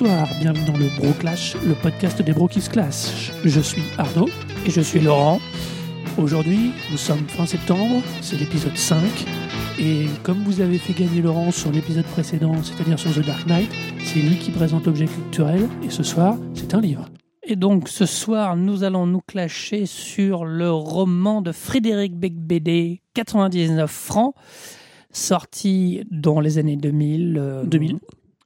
Bonsoir, bienvenue dans le Bro Clash, le podcast des Bro qui se clashent. Je suis Arnaud Et je suis Laurent. Aujourd'hui, nous sommes fin septembre, c'est l'épisode 5. Et comme vous avez fait gagner Laurent sur l'épisode précédent, c'est-à-dire sur The Dark Knight, c'est lui qui présente l'objet culturel. Et ce soir, c'est un livre. Et donc ce soir, nous allons nous clasher sur le roman de Frédéric Becbédé, 99 francs, sorti dans les années 2000. euh, 2000.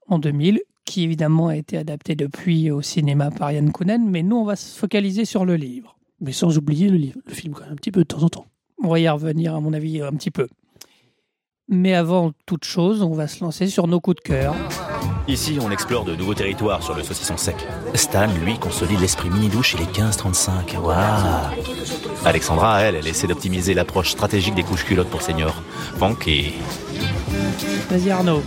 En 2000, qui évidemment a été adapté depuis au cinéma par Yann Kounen, mais nous on va se focaliser sur le livre. Mais sans oublier le livre, le film quand même un petit peu de temps en temps. On va y revenir à mon avis un petit peu. Mais avant toute chose, on va se lancer sur nos coups de cœur. Ici, on explore de nouveaux territoires sur le saucisson sec. Stan, lui, consolide l'esprit mini-douche chez les 15-35. Waouh Alexandra, elle, elle essaie d'optimiser l'approche stratégique des couches culottes pour seniors. Funky. Vas-y Arnaud.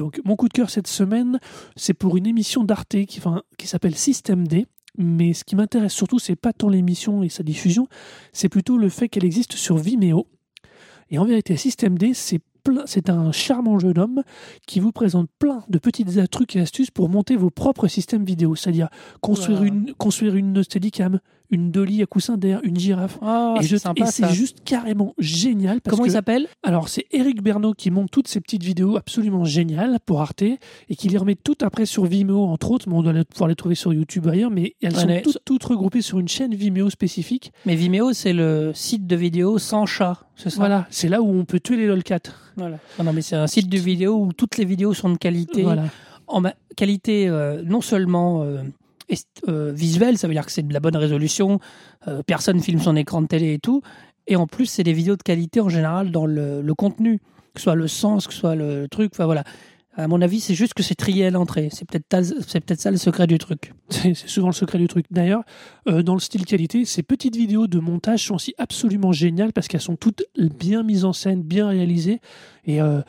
Donc, mon coup de cœur cette semaine, c'est pour une émission d'Arte qui, enfin, qui s'appelle Système D. Mais ce qui m'intéresse surtout, c'est pas tant l'émission et sa diffusion, c'est plutôt le fait qu'elle existe sur Vimeo. Et en vérité, Système D, c'est un charmant jeune homme qui vous présente plein de petites trucs et astuces pour monter vos propres systèmes vidéo. C'est-à-dire construire une, construire une Steadicam, une dolly à coussin d'air, une girafe. Oh, et c'est je- sympa et c'est juste carrément génial. Parce Comment que- il s'appelle? Alors, c'est Eric Bernot qui monte toutes ces petites vidéos absolument géniales pour Arte et qui les remet toutes après sur Vimeo, entre autres. Mais on doit les- pouvoir les trouver sur YouTube ailleurs, mais elles sont toutes, toutes regroupées sur une chaîne Vimeo spécifique. Mais Vimeo, c'est le site de vidéo sans chat, c'est ça? Voilà, c'est là où on peut tuer les lolcats. Voilà. Non, non, mais c'est un site de vidéo où toutes les vidéos sont de qualité. Voilà. En qualité euh, non seulement euh, euh, visuelle, ça veut dire que c'est de la bonne résolution, euh, personne filme son écran de télé et tout. Et en plus, c'est des vidéos de qualité en général dans le, contenu, que ce soit le sens, que ce soit le truc. Enfin voilà. À mon avis, c'est juste que c'est trié à l'entrée. C'est peut-être c'est peut-être ça le secret du truc. C'est c'est souvent le secret du truc. D'ailleurs, euh, dans le style qualité, ces petites vidéos de montage sont aussi absolument géniales parce qu'elles sont toutes bien mises en scène, bien réalisées. Et, euh,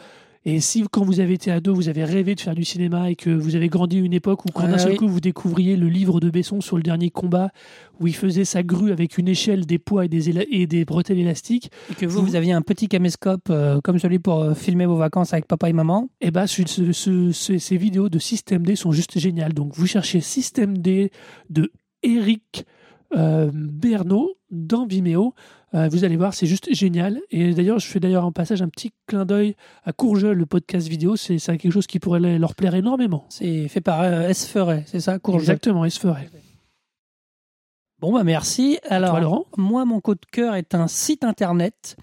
et si, quand vous avez été ado, vous avez rêvé de faire du cinéma et que vous avez grandi à une époque où, quand Ah d'un seul oui. coup, vous découvriez le livre de Besson sur le dernier combat, où il faisait sa grue avec une échelle, des poids et des, éla- et des bretelles élastiques, Et que vous, vous aviez un petit caméscope euh, comme celui pour euh, filmer vos vacances avec papa et maman. et bah, ce- ce- ce- ce- ces vidéos de Système D sont juste géniales. Donc, vous cherchez Système D de Eric euh, Bernot dans Vimeo. Euh, vous allez voir, c'est juste génial. Et d'ailleurs, je fais d'ailleurs en passage un petit clin d'œil à Courgeux, le podcast vidéo. C'est quelque chose qui pourrait leur plaire énormément. C'est fait par euh, S. Ferret, c'est ça Courgette Exactement, ferait. Bon, bah merci. Alors, Toi, Laurent? moi, mon coup de cœur est un site internet.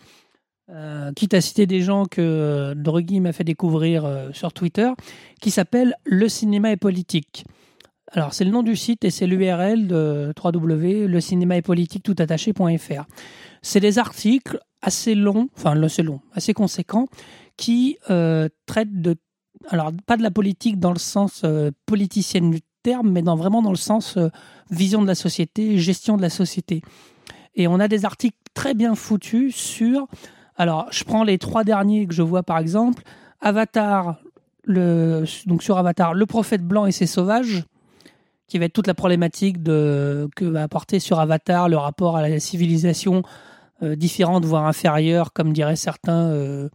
Euh, quitte à citer des gens que euh, Druggy m'a fait découvrir sur Twitter, qui s'appelle Le cinéma est politique. Alors, c'est le nom du site et c'est l'URL de www.lecinémaetpolitique toutattaché.fr. C'est des articles assez longs, enfin assez longs, assez conséquents, qui euh, traitent de, alors pas de la politique dans le sens euh, politicienne du terme, mais dans, vraiment dans le sens euh, vision de la société, gestion de la société. Et on a des articles très bien foutus sur. Alors, je prends les trois derniers que je vois par exemple. Avatar, le, donc sur Avatar, le prophète blanc et ses sauvages, qui va être toute la problématique de, que va apporter sur Avatar le rapport à la civilisation euh, différente, voire inférieure, comme diraient certains euh,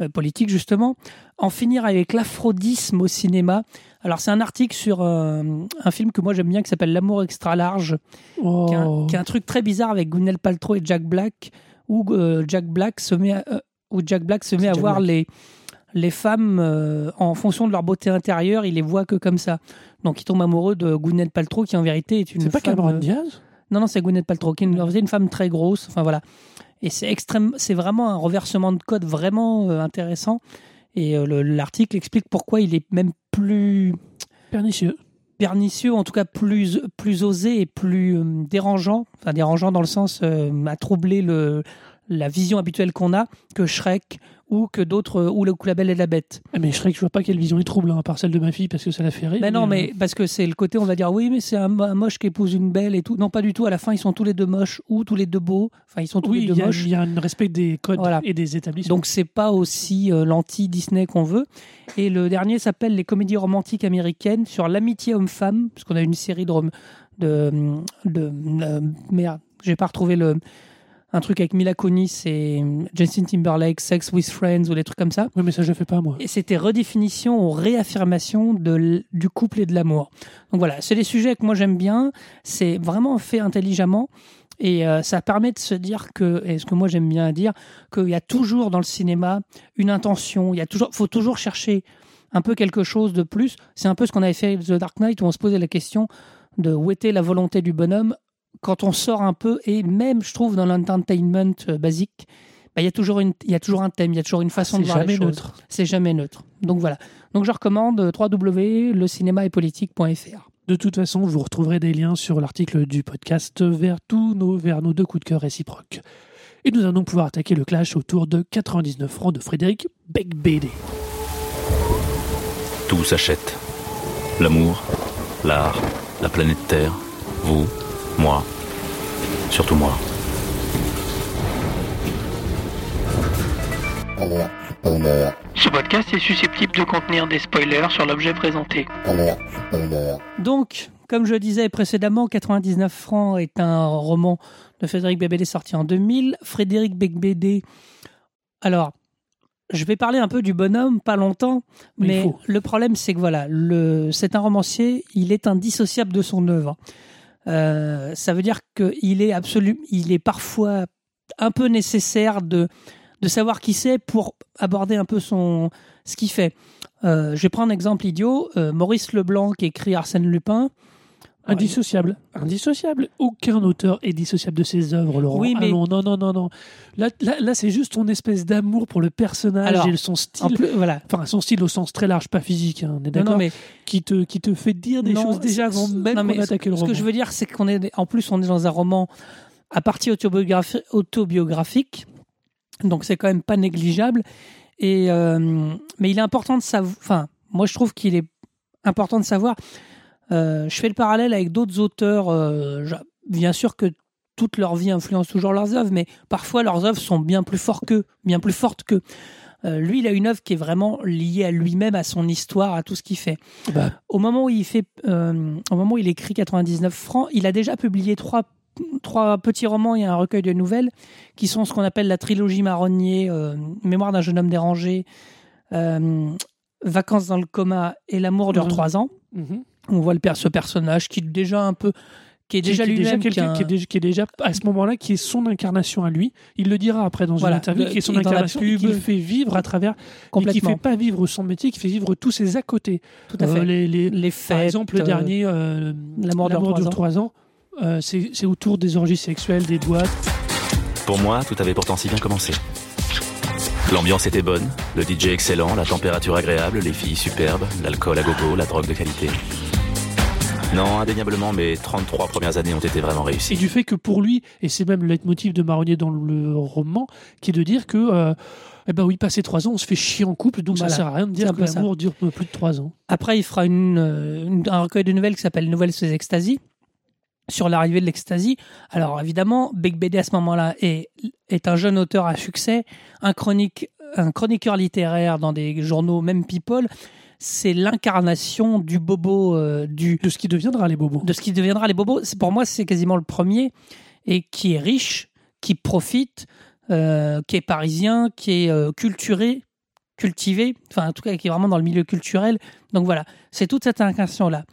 euh, politiques, justement. En finir avec l'aphrodisme au cinéma. Alors, c'est un article sur euh, un film que moi j'aime bien qui s'appelle L'amour extra large, Oh. qui est, un, qui est un truc très bizarre avec Gwyneth Paltrow et Jack Black, où Jack Black se met à, où Jack Black se met à Jack voir Black. les les femmes euh, en fonction de leur beauté intérieure, il les voit que comme ça. Donc il tombe amoureux de Gwyneth Paltrow qui en vérité est une C'est pas femme, Cameron euh, Diaz? Non, non, c'est Gwyneth Paltrow, qui est une, femme très grosse. Enfin voilà. Et c'est extrême, c'est vraiment un reversement de code vraiment euh, intéressant. Et euh, le- l'article explique pourquoi il est même plus Pernicieux. pernicieux, en tout cas plus, plus osé et plus euh, dérangeant. Enfin, dérangeant dans le sens à troubler le, la vision habituelle qu'on a que Shrek ou que d'autres, euh, ou le coup la belle et la bête. Ah, Mais Shrek, je vois pas quelle vision est trouble, hein, à part celle de ma fille, parce que ça la fait rire. Mais non, euh, mais parce que c'est le côté, on va dire, oui, mais c'est un, un moche qui épouse une belle et tout. Non, pas du tout. À la fin, ils sont tous les deux moches ou tous les deux beaux. Enfin, ils sont tous Oui, les deux y, a- moches. il y a un respect des codes Voilà. et des établissements. Donc c'est pas aussi euh, l'anti-Disney qu'on veut. Et le dernier s'appelle Les comédies romantiques américaines sur l'amitié homme-femme, parce qu'on a une série de... de, de euh, merde, j'ai pas retrouvé le... un truc avec Mila Kunis et Justin Timberlake, Sex with Friends ou des trucs comme ça. Oui, mais ça, je fais pas, moi. Et c'était redéfinition ou réaffirmation de, du couple et de l'amour. Donc voilà, c'est des sujets que moi j'aime bien. C'est vraiment fait intelligemment. Et euh, ça permet de se dire que, et ce que moi j'aime bien dire, qu'il y a toujours dans le cinéma une intention. Il y a toujours, faut toujours chercher un peu quelque chose de plus. C'est un peu ce qu'on avait fait avec The Dark Knight où on se posait la question de où était la volonté du bonhomme quand on sort un peu. Et même, je trouve, dans l'entertainment euh, basique, bah, il y a toujours une, il y a toujours un thème, il y a toujours une façon de voir les jamais choses. neutre. C'est jamais neutre. Donc voilà. Donc je recommande euh, www.lecinémaetpolitique.fr. De toute façon, vous retrouverez des liens sur l'article du podcast vers tous nos, vers nos deux coups de cœur réciproques. Et nous allons pouvoir attaquer le clash autour de 99 francs de Frédéric Becbédé. Tout s'achète. L'amour, l'art, la planète Terre, vous, moi, surtout moi. Ce podcast est susceptible de contenir des spoilers sur l'objet présenté. Donc, comme je disais précédemment, 99 francs est un roman de Frédéric Becbédé sorti en 2000. Frédéric Becbédé, alors, je vais parler un peu du bonhomme, pas longtemps, Mais le problème c'est que voilà, le, c'est un romancier, il est indissociable de son œuvre. Euh, ça veut dire qu'il est absolu, il est parfois un peu nécessaire de, de savoir qui c'est pour aborder un peu son, ce qu'il fait. Euh, je vais prendre un exemple idiot. Euh, Maurice Leblanc qui écrit Arsène Lupin. Indissociable. Indissociable. Aucun auteur est dissociable de ses œuvres, Laurent. Oui, mais- Allons, non, non, non, non. Là, là, là, c'est juste ton espèce d'amour pour le personnage Alors, et son style. plus, voilà. Enfin, son style au sens très large, pas physique, hein, on est Non, d'accord non, mais qui, te, qui te fait dire des Non, choses déjà avant même non, qu'on attaque le ce roman. que je veux dire, c'est qu'on est, en plus, on est dans un roman à partie autobiographi- autobiographique, donc c'est quand même pas négligeable. Et euh, mais il est important de savoir. Enfin, moi, je trouve qu'il est important de savoir. Euh, je fais le parallèle avec d'autres auteurs. euh, bien sûr que toute leur vie influence toujours leurs œuvres, mais parfois leurs œuvres sont bien plus fortes qu'eux, bien plus fortes qu'eux. Euh, lui, il a une œuvre qui est vraiment liée à lui-même, à son histoire, à tout ce qu'il fait Bah, au moment où il fait, euh, au moment où il écrit 99 francs, il a déjà publié trois, trois petits romans et un recueil de nouvelles qui sont ce qu'on appelle la trilogie marronnier, euh, Mémoire d'un jeune homme dérangé, Vacances dans le coma et L'amour dure Mhm. trois ans. mhm. On voit le per- ce personnage qui est déjà un peu, qui est déjà lui-même, qui un- qui, est déjà, qui est déjà à ce moment-là qui est son incarnation à lui. Il le dira après dans Voilà, une interview le- qui est son la incarnation et pub. qui le fait vivre à travers et qui fait pas vivre son métier, qui fait vivre tous ses à côté. tout à Euh, fait. les, les- les par exemple, le euh, dernier, euh, L'amour dure trois ans. 3 ans, euh, c'est c'est autour des orgies sexuelles, des boîtes. Pour moi, tout avait pourtant si bien commencé. L'ambiance était bonne, le DJ excellent, la température agréable, les filles superbes, l'alcool à gogo, la drogue de qualité. Non, indéniablement, mes 33 premières années ont été vraiment Et réussies. du fait que pour lui, et c'est même le leitmotiv de Marronnier dans le roman, qui est de dire que, euh, eh ben oui, passé 3 ans, on se fait chier en couple, donc Voilà. ça sert à rien de dire que l'amour dure plus de 3 ans. Après, il fera une, euh, une- un recueil de nouvelles qui s'appelle Nouvelles sous extasie sur l'arrivée de l'extasie. Alors évidemment, Beck BD à ce moment-là est, est un jeune auteur à succès, un, chronique, un chroniqueur littéraire dans des journaux, même People. C'est l'incarnation du bobo, euh, du, De ce qui deviendra les bobos. de ce qui deviendra les bobos. C'est- Pour moi, c'est quasiment le premier et qui est riche, qui profite, euh, qui est parisien, qui est euh, culturé, cultivé, enfin en tout cas qui est vraiment dans le milieu culturel. Donc voilà, c'est toute cette incarnation-là.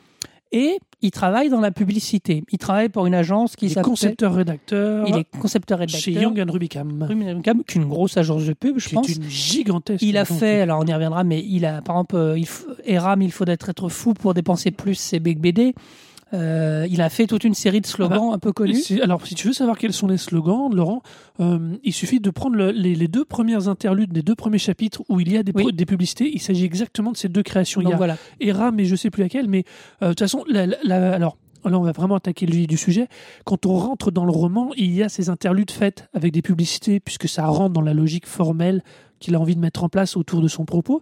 Et il travaille dans la publicité. Il travaille pour une agence qui Il est s'appelle... concepteur-rédacteur Il est concepteur chez. Young and Rubicam, Rubicam, qui est une grosse agence de pub, je qui pense. est une gigantesque. Il a agence. fait, alors on y reviendra, mais il a, par exemple, euh, il Eram, il faudrait être fou pour dépenser plus, c'est Big BD. Euh, il a fait toute une série de slogans un peu connus. Alors, si tu veux savoir quels sont les slogans, Laurent, euh, il suffit de prendre le- les, les deux premières interludes des deux premiers chapitres où il y a des, Oui. pro- des publicités. Il s'agit exactement de ces deux créations. il y a voilà. Era, mais je sais plus laquelle. Mais euh, de toute façon, la- la- la- alors là, on va vraiment attaquer le vif du sujet. Quand on rentre dans le roman, il y a ces interludes faites avec des publicités, puisque ça rentre dans la logique formelle qu'il a envie de mettre en place autour de son propos.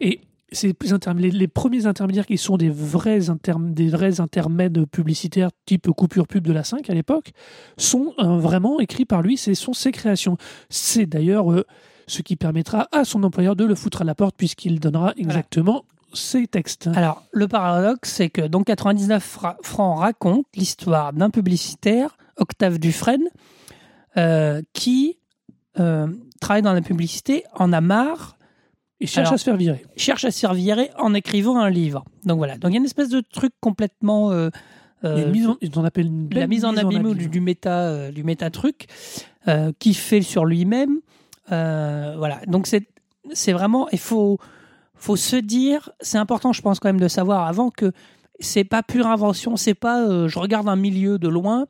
Et ces les, les premiers intermédiaires qui sont des vrais, des vrais intermèdes publicitaires type coupure pub de la 5 à l'époque sont euh, vraiment écrits par lui, ce sont ses créations. C'est d'ailleurs euh, ce qui permettra à son employeur de le foutre à la porte puisqu'il donnera exactement ses textes. Alors, le paradoxe, c'est que donc 99 fra- francs raconte l'histoire d'un publicitaire, Octave Dufresne, euh, qui euh, travaille dans la publicité, en a marre, Et cherche Alors- à se faire virer. cherche à se faire virer en écrivant un livre. Donc voilà. Donc il y a une espèce de truc complètement. euh, Il y a euh, une mise en, on appelle une la mise en abîme ou du, abîme. du méta euh, du méta truc euh, qui fait sur lui-même Euh, voilà donc c'est c'est vraiment il faut faut se dire c'est important je pense quand même de savoir avant que c'est pas pure invention c'est pas euh, je regarde un milieu de loin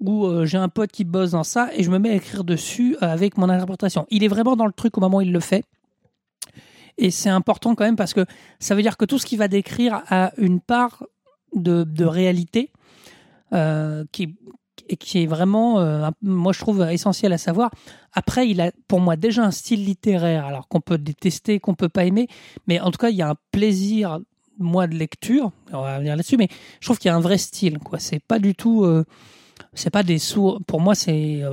où euh, j'ai un pote qui bosse dans ça et je me mets à écrire dessus euh, avec mon interprétation il est vraiment dans le truc au moment où il le fait et c'est important quand même parce que ça veut dire que tout ce qu'il va décrire a une part de, de réalité euh, qui, qui est vraiment, euh, moi je trouve essentiel à savoir. Après, il a pour moi déjà un style littéraire, alors qu'on peut détester, qu'on peut pas aimer, mais en tout cas, il y a un plaisir, moi, de lecture. On va revenir là-dessus, mais je trouve qu'il y a un vrai style. Quoi, c'est pas du tout, euh, c'est pas des sous. Pour moi, c'est, euh,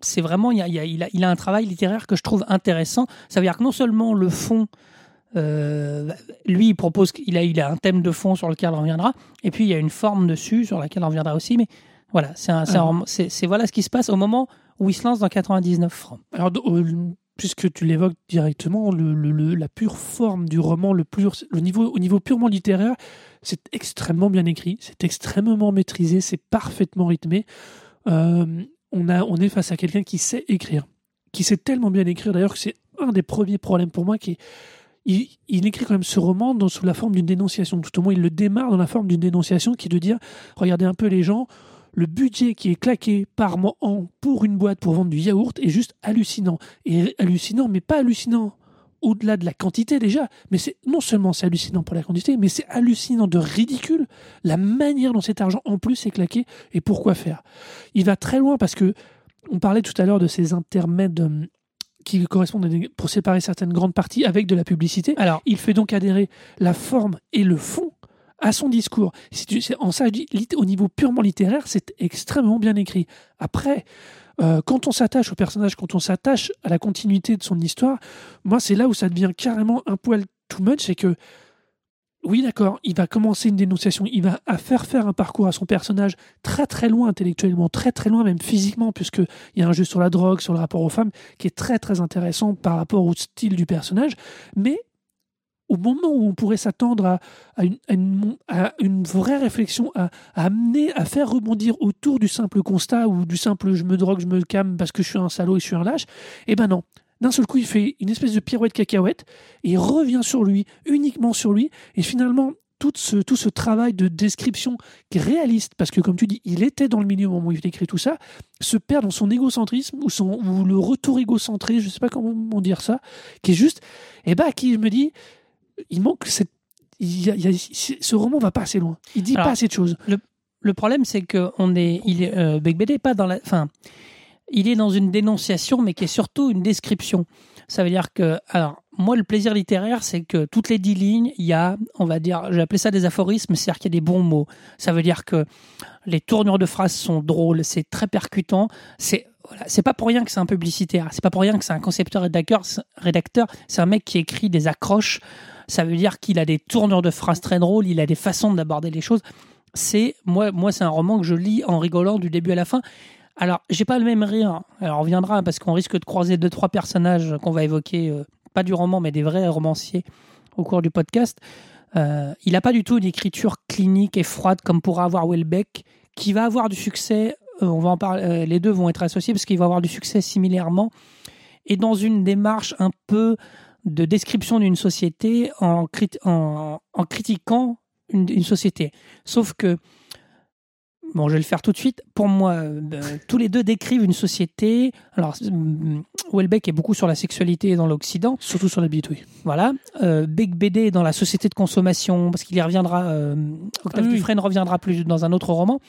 c'est vraiment, il y a, il a- il un travail littéraire que je trouve intéressant. Ça veut dire que non seulement le fond euh, lui, il propose qu'il a, il a un thème de fond sur lequel on reviendra, et puis il y a une forme dessus sur laquelle on reviendra aussi. Mais voilà, c'est c'est voilà ce qui se passe au moment où il se lance dans 99 francs. Alors, euh, puisque tu l'évoques directement, la pure forme du roman, le, niveau, au niveau purement littéraire, c'est extrêmement bien écrit, c'est extrêmement maîtrisé, c'est parfaitement rythmé. Euh, on, est face à quelqu'un qui sait écrire, qui sait tellement bien écrire d'ailleurs que c'est un des premiers problèmes pour moi qui il, écrit quand même ce roman sous la forme d'une dénonciation. Tout au moins, il le démarre dans la forme d'une dénonciation qui est de dire regardez un peu les gens, le budget qui est claqué par mois an pour une boîte pour vendre du yaourt est juste hallucinant. Et hallucinant, mais pas hallucinant au-delà de la quantité déjà, mais c'est non seulement c'est hallucinant pour la quantité, mais c'est hallucinant de ridicule la manière dont cet argent en plus est claqué et pourquoi faire. Il va très loin parce que on parlait tout à l'heure de ces intermèdes euh, qui correspondent à des- pour séparer certaines grandes parties avec de la publicité. Alors, Il fait donc adhérer la forme et le fond à son discours. Si tu- en ça, au niveau purement littéraire, c'est extrêmement bien écrit. Après, euh, quand on s'attache au personnage, quand on s'attache à la continuité de son histoire, moi, c'est là où ça devient carrément un poil too much, c'est que oui, d'accord, il va commencer une dénonciation, il va faire faire un parcours à son personnage très très loin intellectuellement, très très loin même physiquement, puisqu'il y a un jeu sur la drogue, sur le rapport aux femmes, qui est très très intéressant par rapport au style du personnage, mais au moment où on pourrait s'attendre à, une, vraie réflexion, à, amener, à faire rebondir autour du simple constat ou du simple je me drogue, je me calme parce que je suis un salaud et je suis un lâche, eh ben non. D'un seul coup, il fait une espèce de pirouette cacahuète et il revient sur lui, uniquement sur lui, et finalement, tout ce, tout ce travail de description qui est réaliste, parce que comme tu dis, il était dans le milieu au moment où il écrit tout ça, se perd dans son égocentrisme ou, son, ou le retour égocentré, je ne sais pas comment dire ça, qui est juste, et bah, qui je me dis, il manque cette. il y a- il y a- ce roman va pas assez loin. Il dit Alors, pas assez de choses. le problème, c'est que on est, il est, euh, BD est pas dans la, enfin, il est dans une dénonciation, mais qui est surtout une description. Ça veut dire que, alors, moi, le plaisir littéraire, c'est que toutes les dix lignes, il y a, on va dire, j'ai appelé ça des aphorismes, c'est-à-dire qu'il y a des bons mots. Ça veut dire que les tournures de phrases sont drôles, c'est très percutant. C'est, voilà, c'est pas pour rien que c'est un publicitaire, c'est pas pour rien que c'est un concepteur rédacteur, rédacteur, c'est un mec qui écrit des accroches. Ça veut dire qu'il a des tournures de phrases très drôles, il a des façons d'aborder les choses. C'est, moi, moi, c'est un roman que je lis en rigolant du début à la fin. Alors, j'ai pas le même rire. Alors, on reviendra parce qu'on risque de croiser deux, trois personnages qu'on va évoquer, euh, pas du roman, mais des vrais romanciers au cours du podcast. Euh, il n'a pas du tout une écriture clinique et froide comme pourra avoir Welbeck, qui va avoir du succès. euh, on va en parler. les deux vont être associés parce qu'il va avoir du succès similairement et dans une démarche un peu de description d'une société en, crit- en, en critiquant une, une société. Sauf que Bon, je vais le faire tout de suite. Pour moi, euh, tous les deux décrivent une société. Alors, euh, Welbeck est beaucoup sur la sexualité dans l'Occident. Surtout sur la bite, oui. Voilà. Euh, Beck BD est dans la société de consommation, parce qu'il y reviendra. euh, Octave Ah oui. Dufresne reviendra plus dans un autre roman.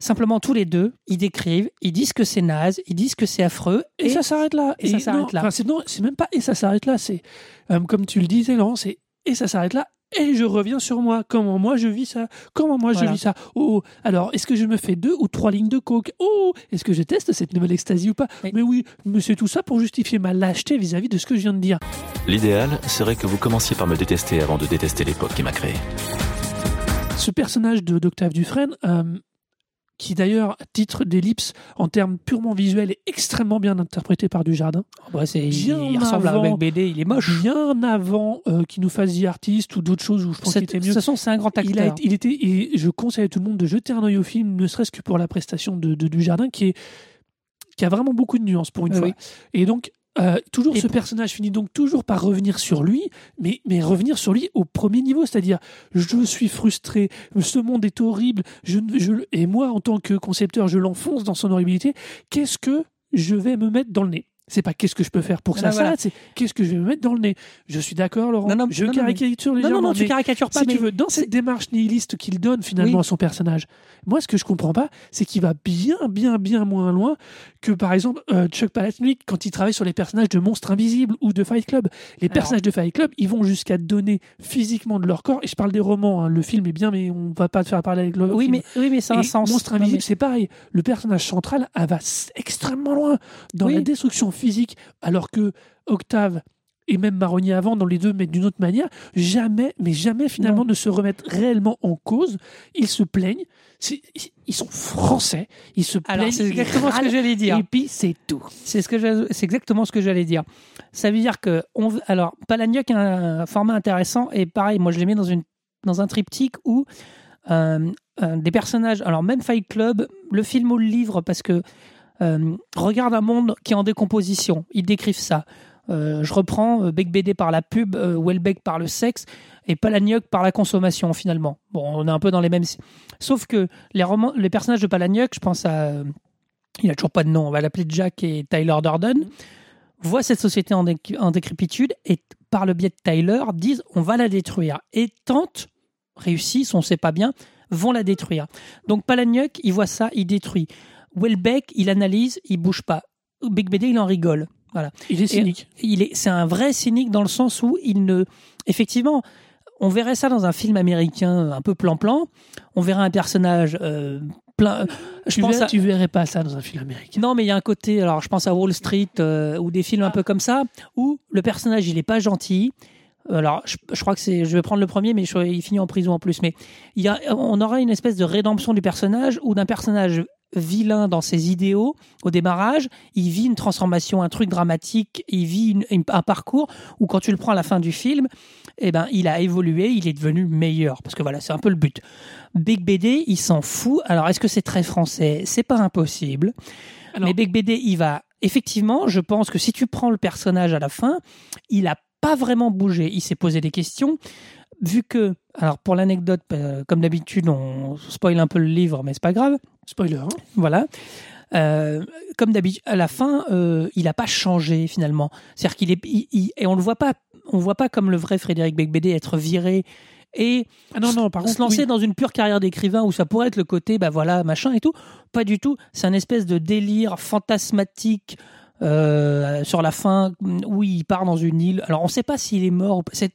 Simplement, tous les deux, ils décrivent, ils disent que c'est naze, ils disent que c'est affreux. Et, ça s'arrête là. et ça s'arrête là. enfin, c'est non, c'est même pas et ça s'arrête là. C'est euh, comme tu le disais, Laurent. C'est et ça s'arrête là. Et je reviens sur moi. Comment moi je vis ça? Comment moi Voilà. je vis ça? Oh, alors est-ce que je me fais deux ou trois lignes de coke? Oh, est-ce que je teste cette nouvelle ecstasy ou pas? Oui. Mais oui, mais c'est tout ça pour justifier ma lâcheté vis-à-vis de ce que je viens de dire. L'idéal serait que vous commenciez par me détester avant de détester l'époque qui m'a créé. ce personnage de d'Octave Dufresne, euh, qui d'ailleurs, à titre d'ellipse, en termes purement visuels, est extrêmement bien interprété par Dujardin. Ouais, c'est, il, Bien il ressemble à un mec BD, il est moche. Bien avant euh, qu'il nous fasse The Artist ou d'autres choses où je pense C'est- qu'il était De mieux. toute façon, c'est un grand acteur. Il, a il était, et je conseille à tout le monde de jeter un œil au film, ne serait-ce que pour la prestation de, de Dujardin, qui, est, qui a vraiment beaucoup de nuances pour une Oui, fois. Et donc, euh, toujours Et ce personnage finit donc toujours par revenir sur lui, mais, mais revenir sur lui au premier niveau, c'est-à-dire je suis frustré, ce monde est horrible, je, je, et moi en tant que concepteur, je l'enfonce dans son horribilité. Qu'est-ce que je vais me mettre dans le nez? C'est pas qu'est-ce que je peux faire pour que ça Ah, voilà. c'est qu'est-ce que je vais me mettre dans le nez. Je suis d'accord, Laurent. Non, non, je non, caricature Non, légèrement. non, non, tu caricatures pas, si mais tu veux, dans cette démarche nihiliste qu'il donne finalement Oui. à son personnage, moi, ce que je comprends pas, c'est qu'il va bien, bien, bien moins loin que, par exemple, euh, Chuck Palahniuk quand il travaille sur les personnages de Monstres Invisibles ou de Fight Club. Les Alors- personnages de Fight Club, ils vont jusqu'à donner physiquement de leur corps. Et je parle des romans. hein, le film est bien, mais on va pas te faire parler avec le oui, film. mais, oui, mais ça a un sens. Monstre Non, mais- Invisible, c'est pareil. Le personnage central elle va extrêmement loin dans Oui. la destruction physique, alors que Octave et même Maroni avant, dans les deux, mais d'une autre manière, jamais, mais jamais finalement ne se remettent réellement en cause. Ils se plaignent. Ils sont français. Ils se plaignent. Alors, c'est exactement ce que j'allais dire. Et puis, c'est tout. C'est ce que j'ai- c'est exactement ce que j'allais dire. Ça veut dire que on, alors Palahniuk a un format intéressant et pareil, moi je l'ai mis dans une dans un triptyque où euh, euh, des personnages, alors même Fight Club, le film ou le livre, parce que euh, regarde un monde qui est en décomposition. Ils décrivent ça. Euh, je reprends euh, Beck BD par la pub, Welbeck par le sexe et Palahniuk par la consommation finalement. Bon, on est un peu dans les mêmes. Sauf que les romans, les personnages de Palahniuk, je pense à il a toujours pas de nom, on va l'appeler Jack et Tyler Durden, voient cette société en, dé- en décrépitude et par le biais de Tyler disent on va la détruire et tentent, réussissent, on sait pas bien, vont la détruire. Donc Palahniuk, il voit ça, il détruit. Welbeck, il analyse, il bouge pas. Big BD, il en rigole. Voilà. Il est cynique. Il est, c'est un vrai cynique dans le sens où il ne, effectivement, on verrait ça dans un film américain un peu plan-plan. On verrait un personnage euh, plein. Je tu, pense verrais, à, tu verrais pas ça dans un film américain. non, mais il y a un côté, alors je pense à Wall Street euh, ou des films un peu comme ça, où le personnage, il est pas gentil. Alors, je, je crois que c'est, je vais prendre le premier, mais je- il finit en prison en plus. Mais il y a, on aura une espèce de rédemption du personnage ou d'un personnage vilain dans ses idéaux au démarrage, il vit une transformation, un truc dramatique, il vit une- une- un parcours où quand tu le prends à la fin du film, eh ben, il a évolué, il est devenu meilleur. Parce que voilà, c'est un peu le but. Big BD, il s'en fout. Alors, est-ce que c'est très français? C'est pas impossible. Alors- Mais Big BD, il va. Effectivement, je pense que si tu prends le personnage à la fin, il a pas vraiment bougé. Il s'est posé des questions. Vu que, alors pour l'anecdote, euh, comme d'habitude, on spoil un peu le livre, mais c'est pas grave. Spoiler. hein. Voilà. Euh, comme d'habitude, à la fin, euh, il n'a pas changé finalement. C'est-à-dire qu'il est, il- il- et on le voit pas, on voit pas comme le vrai Frédéric Becbédé être viré et Ah non, non, par se contre. lancer oui. dans une pure carrière d'écrivain où ça pourrait être le côté, bah voilà, machin et tout. Pas du tout. C'est un espèce de délire fantasmatique euh, sur la fin où il part dans une île. Alors on ne sait pas s'il est mort. C'est-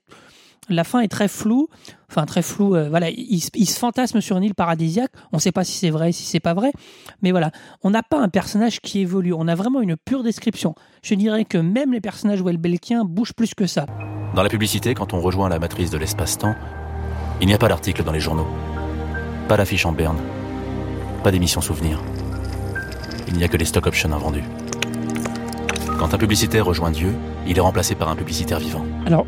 La fin est très floue. Enfin, très floue. euh, voilà, il, se- il se fantasme sur une île paradisiaque. On ne sait pas si c'est vrai, si c'est pas vrai. Mais voilà, on n'a pas un personnage qui évolue. On a vraiment une pure description. Je dirais que même les personnages Welbeckiens bougent plus que ça. Dans la publicité, quand on rejoint la matrice de l'espace-temps, il n'y a pas d'article dans les journaux, pas d'affiche en berne, pas d'émission souvenir. Il n'y a que les stock options invendus. Quand un publicitaire rejoint Dieu, il est remplacé par un publicitaire vivant. Alors,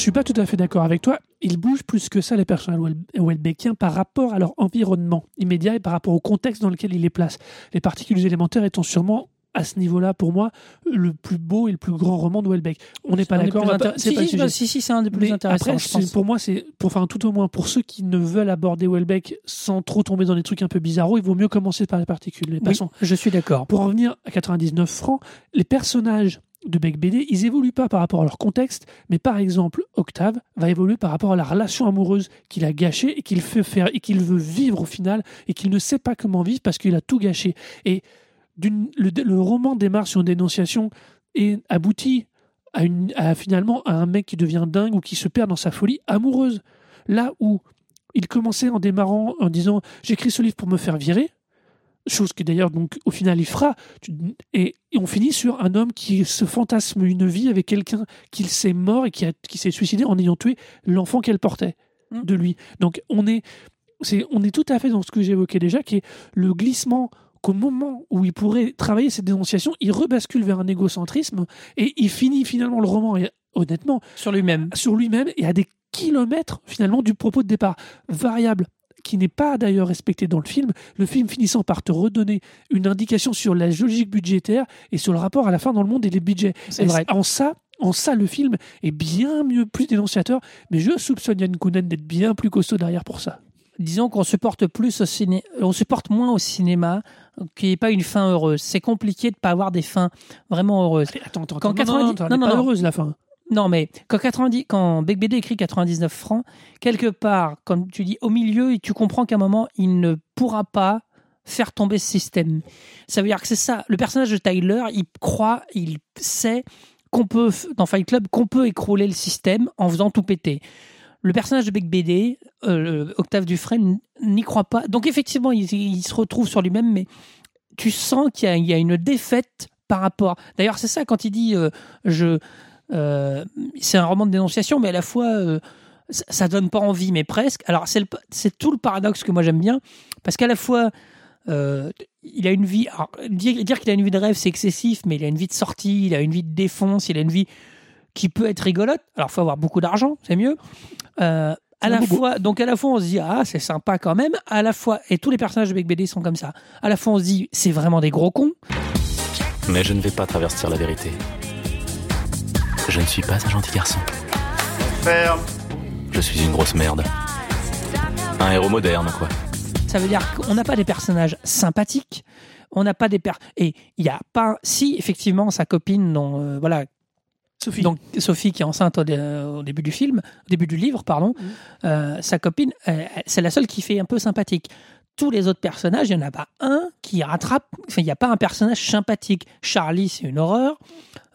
je suis pas tout à fait d'accord avec toi. Ils bougent plus que ça, les personnages Welbeckiens, par rapport à leur environnement immédiat et par rapport au contexte dans lequel ils les placent. Les particules élémentaires étant sûrement, à ce niveau-là, pour moi, le plus beau et le plus grand roman de Welbeck. On n'est pas d'accord. Si, si, bah, si, si, c'est un des plus Mais intéressants, après, je c'est- pense. pour moi, c'est, pour, enfin, tout au moins pour ceux qui ne veulent aborder Welbeck sans trop tomber dans des trucs un peu bizarros, il vaut mieux commencer par les particules. Mais Oui, passons. je suis d'accord. Pour en venir à 99 francs, les personnages de Beck BD, ils évoluent pas par rapport à leur contexte, mais par exemple, Octave va évoluer par rapport à la relation amoureuse qu'il a gâchée et qu'il fait faire et qu'il veut vivre au final et qu'il ne sait pas comment vivre parce qu'il a tout gâché. Et le, roman démarre sur une dénonciation et aboutit à finalement à un mec qui devient dingue ou qui se perd dans sa folie amoureuse. Là où il commençait en démarrant en disant j'écris ce livre pour me faire virer, chose que d'ailleurs donc au final il fera, et, on finit sur un homme qui se fantasme une vie avec quelqu'un qu'il sait mort et qui, a- qui s'est suicidé en ayant tué l'enfant qu'elle portait Mm. de lui. Donc on est c'est, on est tout à fait dans ce que j'évoquais déjà, qui est le glissement qu'au moment où il pourrait travailler cette dénonciation, il rebascule vers un égocentrisme et il finit finalement le roman, et, honnêtement, Sur lui-même. sur lui-même et à des kilomètres finalement du propos de départ. Variable qui n'est pas d'ailleurs respectée dans le film, le film finissant par te redonner une indication sur la logique budgétaire et sur le rapport à la fin dans le monde et les budgets. C'est vrai. En ça, en ça, le film est bien mieux, plus dénonciateur, mais je soupçonne Yann Kounen d'être bien plus costaud derrière pour ça. Disons qu'on supporte plus au ciné, on supporte moins au cinéma qu'il n'y ait pas une fin heureuse. C'est compliqué de pas avoir des fins vraiment heureuses. Allez, attends, attends, Quand attends, non, non, 90 non, pas non. heureuse la fin. Non, mais quand, 90, quand BD écrit 99 francs, quelque part, comme tu dis, au milieu, tu comprends qu'à un moment, il ne pourra pas faire tomber ce système. Ça veut dire que c'est ça. Le personnage de Tyler, il croit, il sait qu'on peut, dans Fight Club, qu'on peut écrouler le système en faisant tout péter. Le personnage de Bec BD, euh, Octave Dufresne, n'y croit pas. Donc effectivement, il, se retrouve sur lui-même, mais tu sens qu'il y, a- il y a une défaite par rapport. D'ailleurs, c'est ça quand il dit euh, je. Euh, c'est un roman de dénonciation, mais à la fois euh, ça, ça donne pas envie, mais presque. Alors c'est tout le paradoxe que moi j'aime bien, parce qu'à la fois euh, il a une vie. alors, dire dire qu'il a une vie de rêve, c'est excessif, mais il a une vie de sortie, il a une vie de défonce, il a une vie qui peut être rigolote. Alors faut avoir beaucoup d'argent, c'est mieux. Euh, à la bobo. fois, donc à la fois on se dit ah c'est sympa quand même. À la fois et tous les personnages de Bec BD sont comme ça. À la fois on se dit c'est vraiment des gros cons. Mais je ne vais pas traverser la vérité. Je ne suis pas un gentil garçon. Ferme. Je suis une grosse merde. Un héros moderne, quoi. Ça veut dire qu'on n'a pas des personnages sympathiques. On n'a pas des per et il y a pas si effectivement sa copine dont euh, voilà Sophie. donc Sophie qui est enceinte au, dé- au début du film au début du livre pardon Mhm. euh, sa copine euh, c'est la seule qui fait un peu sympathique tous les autres personnages il n'y en a pas un qui rattrape enfin il n'y a pas un personnage sympathique Charlie c'est une horreur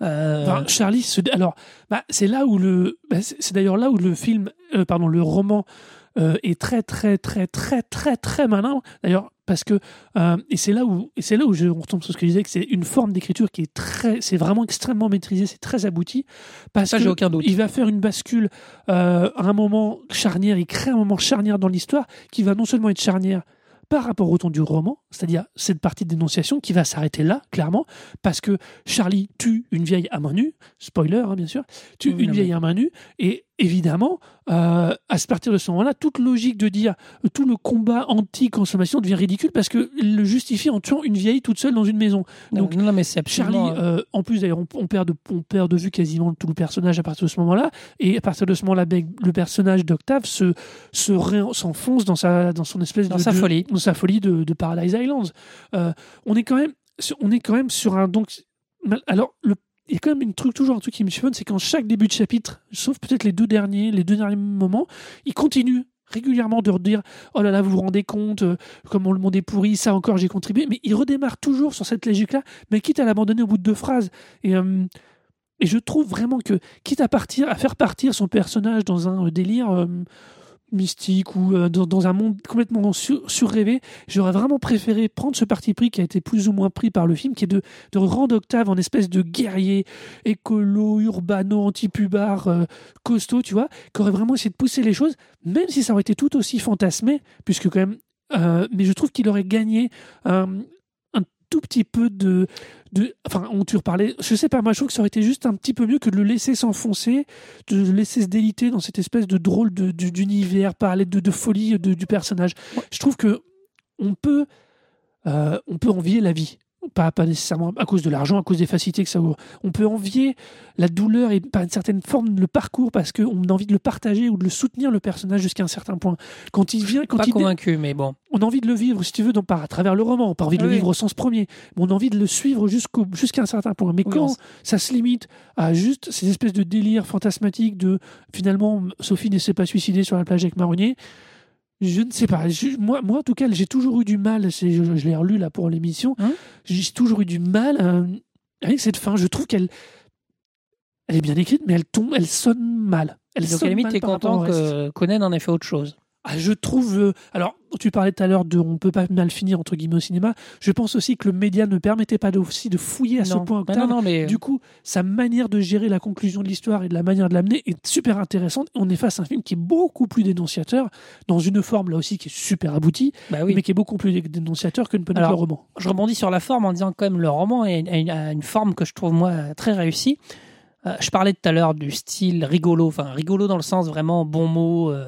Euh, Enfin, Charlie, se... alors, bah, c'est là où le, bah, c'est d'ailleurs là où le film, euh, pardon, le roman euh, est très très très très très très malin. D'ailleurs, parce que euh, et c'est là où et c'est là où je on retombe sur ce que je disais que c'est une forme d'écriture qui est très, c'est vraiment extrêmement maîtrisé, c'est très abouti. Parce Ça, que j'ai aucun doute. il va faire une bascule euh, à un moment charnière, il crée un moment charnière dans l'histoire qui va non seulement être charnière par rapport au ton du roman, c'est-à-dire cette partie de dénonciation qui va s'arrêter là, clairement, parce que Charlie tue une vieille à main nue, spoiler hein, bien sûr, tue Oui, une non, vieille mais- à main nue, et évidemment, euh, à partir de ce moment-là, toute logique de dire euh, tout le combat anti-consommation devient ridicule parce que le justifie en tuant une vieille toute seule dans une maison. Donc, non, non, mais c'est Charlie, absolument euh, en plus d'ailleurs, on, on perd de, on perd de vue quasiment tout le personnage à partir de ce moment-là, et à partir de ce moment-là, le personnage d'Octave se, se ré- s'enfonce dans sa, dans son espèce Dans de sa de- folie. dans sa folie de, de Paradise Islands. Euh, on est quand même, sur- on est quand même sur un donc, alors le il y a quand même une truc, toujours un truc qui me chiffonne, c'est qu'en chaque début de chapitre, sauf peut-être les deux derniers, les deux derniers moments, il continue régulièrement de redire oh là là vous vous rendez compte euh, comment le monde est pourri ça encore j'ai contribué mais il redémarre toujours sur cette logique là mais quitte à l'abandonner au bout de deux phrases. Et euh, je trouve vraiment que quitte à faire partir son personnage dans un délire euh, mystique ou euh, dans, un monde complètement sur- j'aurais vraiment préféré prendre ce parti pris qui a été plus ou moins pris par le film qui est de, de rendre Octave en espèce de guerrier écolo urbano anti-pubard euh, costaud tu vois qui aurait vraiment essayé de pousser les choses même si ça aurait été tout aussi fantasmé puisque quand même euh, mais je trouve qu'il aurait gagné euh, tout petit peu de, de enfin on tu reparlais je sais pas moi je trouve que ça aurait été juste un petit peu mieux que de le laisser s'enfoncer de le laisser se déliter dans cette espèce de drôle de- de- d'univers parler de, de folie de- du personnage. Je trouve que on peut euh, on peut envier la vie pas, pas nécessairement à cause de l'argent, à cause des facilités que ça ouvre. On peut envier la douleur et par une certaine forme le parcours parce qu'on a envie de le partager ou de le soutenir le personnage jusqu'à un certain point. Quand il vient, quand pas il convaincu mais bon on a envie de le vivre, si tu veux, donc, par, à travers le roman. On n'a pas envie de le vivre au sens premier, mais on a envie de le suivre jusqu'à un certain point. Mais Oui, quand ça se limite à juste ces espèces de délires fantasmatiques de finalement Sophie ne s'est pas suicidée sur la plage avec Marronnier, je ne sais pas. Je- moi, moi, en tout cas, j'ai toujours eu du mal. Je, je l'ai relu là pour l'émission. Hein j'ai toujours eu du mal euh, avec cette fin. Je trouve qu'elle, elle est bien écrite, mais elle tombe, elle sonne mal. Elle donc à sonne la limite t'es content que Conan en ait fait autre chose Ah, je trouve. euh, alors, tu parlais tout à l'heure de on peut pas mal finir entre guillemets au cinéma. Je pense aussi que le média ne permettait pas aussi de fouiller à ce point Bah Octave. non, non, mais Du coup, sa manière de gérer la conclusion de l'histoire et de la manière de l'amener est super intéressante. On est face à un film qui est beaucoup plus dénonciateur, dans une forme là aussi qui est super aboutie, bah oui. mais qui est beaucoup plus dénonciateur que ne peut être le roman. je rebondis sur la forme en disant quand même le roman une- a une forme que je trouve moi très réussie. Euh, je parlais tout à l'heure du style rigolo, enfin rigolo dans le sens vraiment bon mot, euh,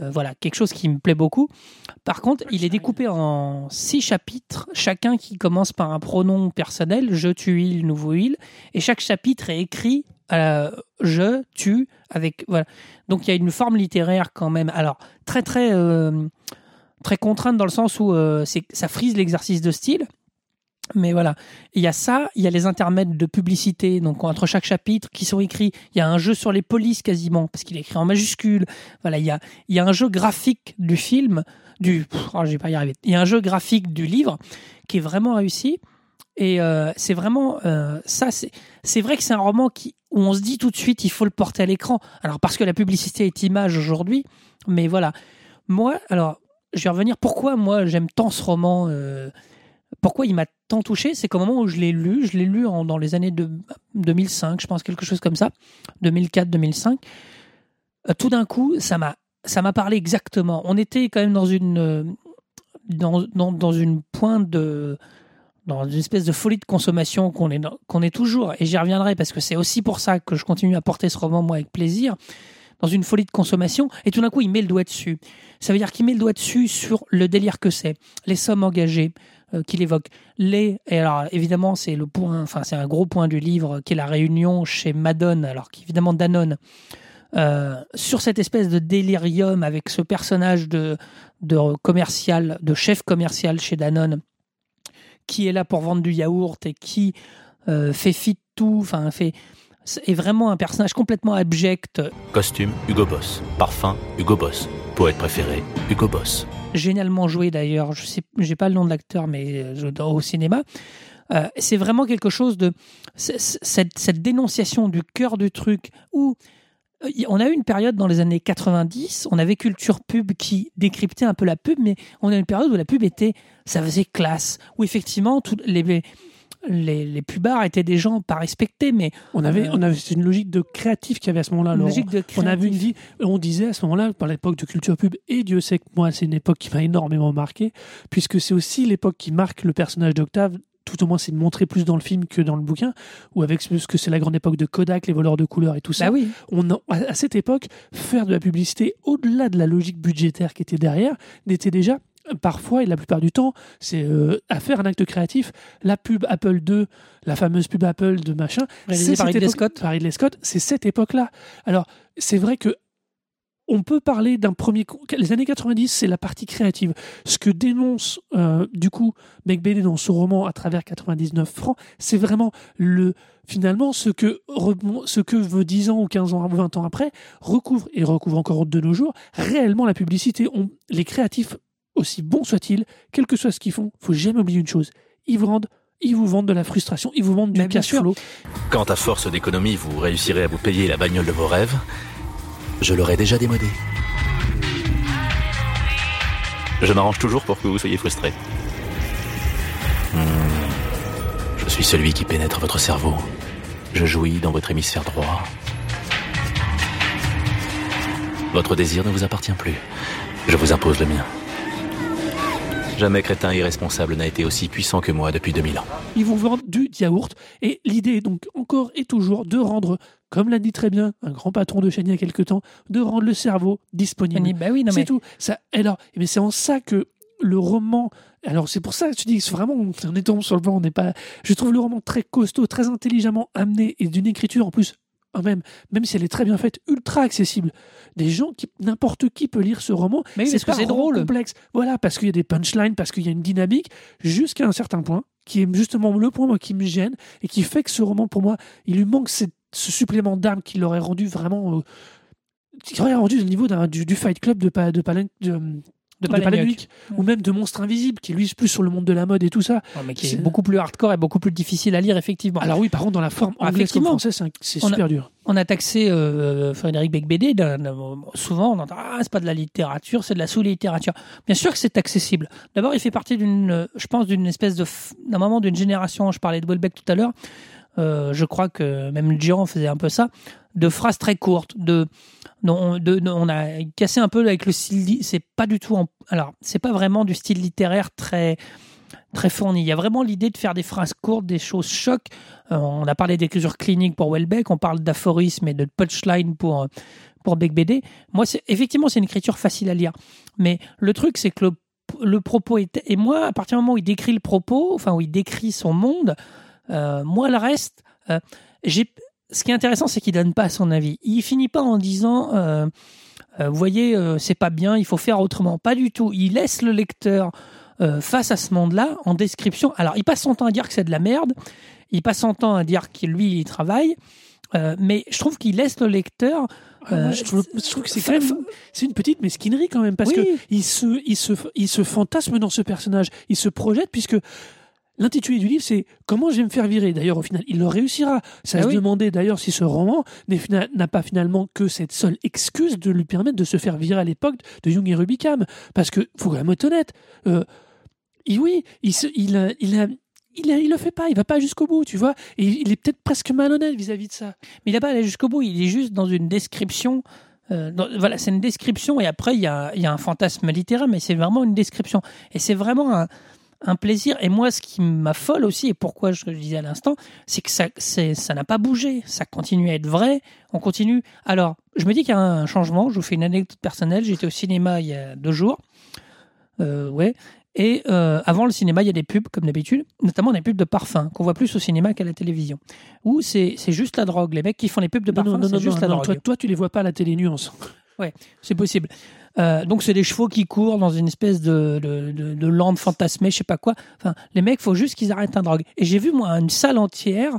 euh, voilà, quelque chose qui me plaît beaucoup. Par contre, il est découpé en six chapitres, chacun qui commence par un pronom personnel, je, tu, il, nouveau, il, et chaque chapitre est écrit euh, je, tu, avec voilà. Donc il y a une forme littéraire quand même. Alors très très euh, très contrainte dans le sens où ça frise l'exercice de style. Mais voilà, il y a ça, il y a les intermèdes de publicité, donc entre chaque chapitre qui sont écrits, il y a un jeu sur les polices quasiment, parce qu'il est écrit en majuscule. Voilà, il y a, il y a un jeu graphique du film, du, oh, je vais pas y arriver. Il y a un jeu graphique du livre qui est vraiment réussi. Et euh, c'est vraiment euh, ça. C'est c'est vrai que c'est un roman qui où on se dit tout de suite il faut le porter à l'écran. Alors parce que la publicité est image aujourd'hui, mais voilà. Moi, alors je vais revenir. Pourquoi moi j'aime tant ce roman euh, Pourquoi il m'a tant touché C'est qu'au moment où je l'ai lu, je l'ai lu dans les années de 2005, je pense quelque chose comme ça, 2004-2005. euh, tout d'un coup, ça m'a parlé exactement. On était quand même dans une euh, dans, dans, dans une pointe de dans une espèce de folie de consommation qu'on est, qu'on est toujours, et j'y reviendrai parce que c'est aussi pour ça que je continue à porter ce roman, moi, avec plaisir, dans une folie de consommation, et tout d'un coup, il met le doigt dessus. Ça veut dire qu'il met le doigt dessus sur le délire que c'est, les sommes engagées euh, qu'il évoque, les, et alors évidemment, c'est le point, enfin, c'est un gros point du livre, qui est la réunion chez Madone, alors qu'évidemment, Danone, euh, sur cette espèce de délirium avec ce personnage de, de commercial, de chef commercial chez Danone, qui est là pour vendre du yaourt et qui euh, fait fi de tout, enfin fait est vraiment un personnage complètement abject, Costume, Hugo Boss. Parfum, Hugo Boss. Poète préféré, Hugo Boss. Génialement joué d'ailleurs. Je sais, j'ai pas le nom de l'acteur, mais euh, au cinéma. Euh, c'est vraiment quelque chose de cette, cette dénonciation du cœur du truc où euh, on a eu une période dans les années 90, on avait culture pub qui décryptait un peu la pub, mais on a eu une période où la pub était, ça faisait classe, où effectivement tous les les, les pubards étaient des gens pas respectés, mais On avait, Euh, on avait c'est une logique de créatif qu'il y avait à ce moment-là. Laurent. logique de On avait une créatif. vie, on disait à ce moment-là, par l'époque de culture pub, et Dieu sait que moi, c'est une époque qui m'a énormément marqué, puisque c'est aussi l'époque qui marque le personnage d'Octave, tout au moins c'est montré plus dans le film que dans le bouquin, ou avec ce que c'est la grande époque de Kodak, les voleurs de couleurs et tout ça. Bah oui, On a- à cette époque, faire de la publicité, au-delà de la logique budgétaire qui était derrière, n'était déjà parfois et la plupart du temps, c'est euh, à faire un acte créatif. La pub Apple 2, la fameuse pub Apple de machin, c'est par Ridley Scott. par Ridley Scott, c'est cette époque-là. Alors, c'est vrai que on peut parler d'un premier. Les années 90, c'est la partie créative. Ce que dénonce, euh, du coup, McBain dans son roman à travers 99 francs, c'est vraiment le. Finalement, ce que, ce que veut 10 ans ou 15 ans ou 20 ans après recouvre, et recouvre encore de nos jours, réellement la publicité. On, les créatifs, aussi bons soient-ils, quel que soit ce qu'ils font, faut jamais oublier une chose. Ils vous vendent, ils vous vendent de la frustration, ils vous vendent du cash flow. Quand à force d'économie, vous réussirez à vous payer la bagnole de vos rêves, je l'aurai déjà démodé. Je m'arrange toujours pour que vous soyez frustrés. Hmm. Je suis celui qui pénètre votre cerveau. Je jouis dans votre hémisphère droit. Votre désir ne vous appartient plus. Je vous impose le mien. Jamais crétin irresponsable n'a été aussi puissant que moi depuis 2000 ans. ils vous vendent du yaourt. Et l'idée, donc, encore et toujours, de rendre, comme l'a dit très bien un grand patron de chaîne il y a quelque temps, de rendre le cerveau disponible. Bah oui, non C'est mais tout. Ça, alors, mais c'est en ça que le roman. Alors, c'est pour ça que tu dis, c'est vraiment, on est tombé sur le plan, on n'est pas. Je trouve le roman très costaud, très intelligemment amené et d'une écriture en plus. Quand Même, même si elle est très bien faite, ultra accessible. Des gens qui, n'importe qui peut lire ce roman. Mais pas c'est roman drôle. complexe. Voilà, parce qu'il y a des punchlines, parce qu'il y a une dynamique, jusqu'à un certain point, qui est justement le point moi, qui me gêne et qui fait que ce roman, pour moi, il lui manque cette- ce supplément d'âme qui l'aurait rendu vraiment. euh, qui aurait rendu au niveau du, du Fight Club de, Pa- de, Palen- de, De de Palahniuk. Palahniuk, ou même de Monstre Invisible, qui lui est plus sur le monde de la mode et tout ça. Ouais, mais qui est C'est- beaucoup plus hardcore et beaucoup plus difficile à lire, effectivement. Alors oui, par contre, dans la forme anglaise comme effectivement. française, c'est On a- super dur. on a taxé euh, Frédéric Becbédé. souvent, on entend Ah, c'est pas de la littérature, c'est de la sous-littérature. Bien sûr que c'est accessible. D'abord, il fait partie d'une, euh, je pense, d'une espèce de. d'un moment d'une génération. Je parlais de Welbeck tout à l'heure. euh, je crois que même Durand faisait un peu ça. De phrases très courtes. De, on a cassé un peu avec le style. C'est pas du tout. Alors, c'est pas vraiment du style littéraire très très fourni. Il y a vraiment l'idée de faire des phrases courtes, des choses chocs. Euh, on a parlé d'écriture clinique pour Welbeck, on parle d'aphorisme et de punchline pour, euh, pour Becbédé. Moi, c'est, effectivement, c'est une écriture facile à lire. Mais le truc, c'est que le, propos est. Et moi, à partir du moment où il décrit le propos, enfin, où il décrit son monde, euh, moi, le reste, j'ai. Ce qui est intéressant, c'est qu'il donne pas son avis. Il finit pas en disant, euh, euh, vous voyez, euh, c'est pas bien, il faut faire autrement. Pas du tout. Il laisse le lecteur euh, face à ce monde-là en description. Alors, il passe son temps à dire que c'est de la merde. Il passe son temps à dire qu'il lui il travaille. Euh, mais je trouve qu'il laisse le lecteur. Ah, moi, euh, je, trouve, je trouve que c'est quand même c'est une petite mesquinerie quand même parce Oui. que il se il se il se fantasme dans ce personnage, il se projette puisque L'intitulé du livre, c'est Comment je vais me faire virer. D'ailleurs, au final, il le réussira. Ça Ah se oui. demandait d'ailleurs si ce roman n'a pas finalement que cette seule excuse de lui permettre de se faire virer à l'époque de Jung et Rubicam. Parce que, faut quand même être honnête, euh, oui, il, se- il, a- il, a- il, a- il le fait pas, il va pas jusqu'au bout, tu vois. Et il est peut-être presque malhonnête vis-à-vis de ça. Mais il n'a pas allé jusqu'au bout. Il est juste dans une description. euh, dans- voilà, c'est une description et après il y a, il y a un fantasme littéraire, mais c'est vraiment une description. Et c'est vraiment un, un plaisir. Et moi, ce qui m'affole aussi, et pourquoi je le disais à l'instant, c'est que ça ça n'a pas bougé. Ça continue à être vrai. On continue. Alors, je me dis qu'il y a un changement. Je vous fais une anecdote personnelle. J'étais au cinéma il y a deux jours. Euh, ouais. Et euh, avant le cinéma, il y a des pubs, comme d'habitude, notamment des pubs de parfum, qu'on voit plus au cinéma qu'à la télévision. Où c'est juste la drogue. Les mecs qui font les pubs de Non, parfum, non, non, c'est juste non, la non, drogue. toi, toi, tu les vois pas à la télé nuance. C'est possible. Euh, donc c'est des chevaux qui courent dans une espèce de, de, de, de lande fantasmée, je sais pas quoi. Enfin, les mecs, faut juste qu'ils arrêtent la drogue. Et j'ai vu moi une salle entière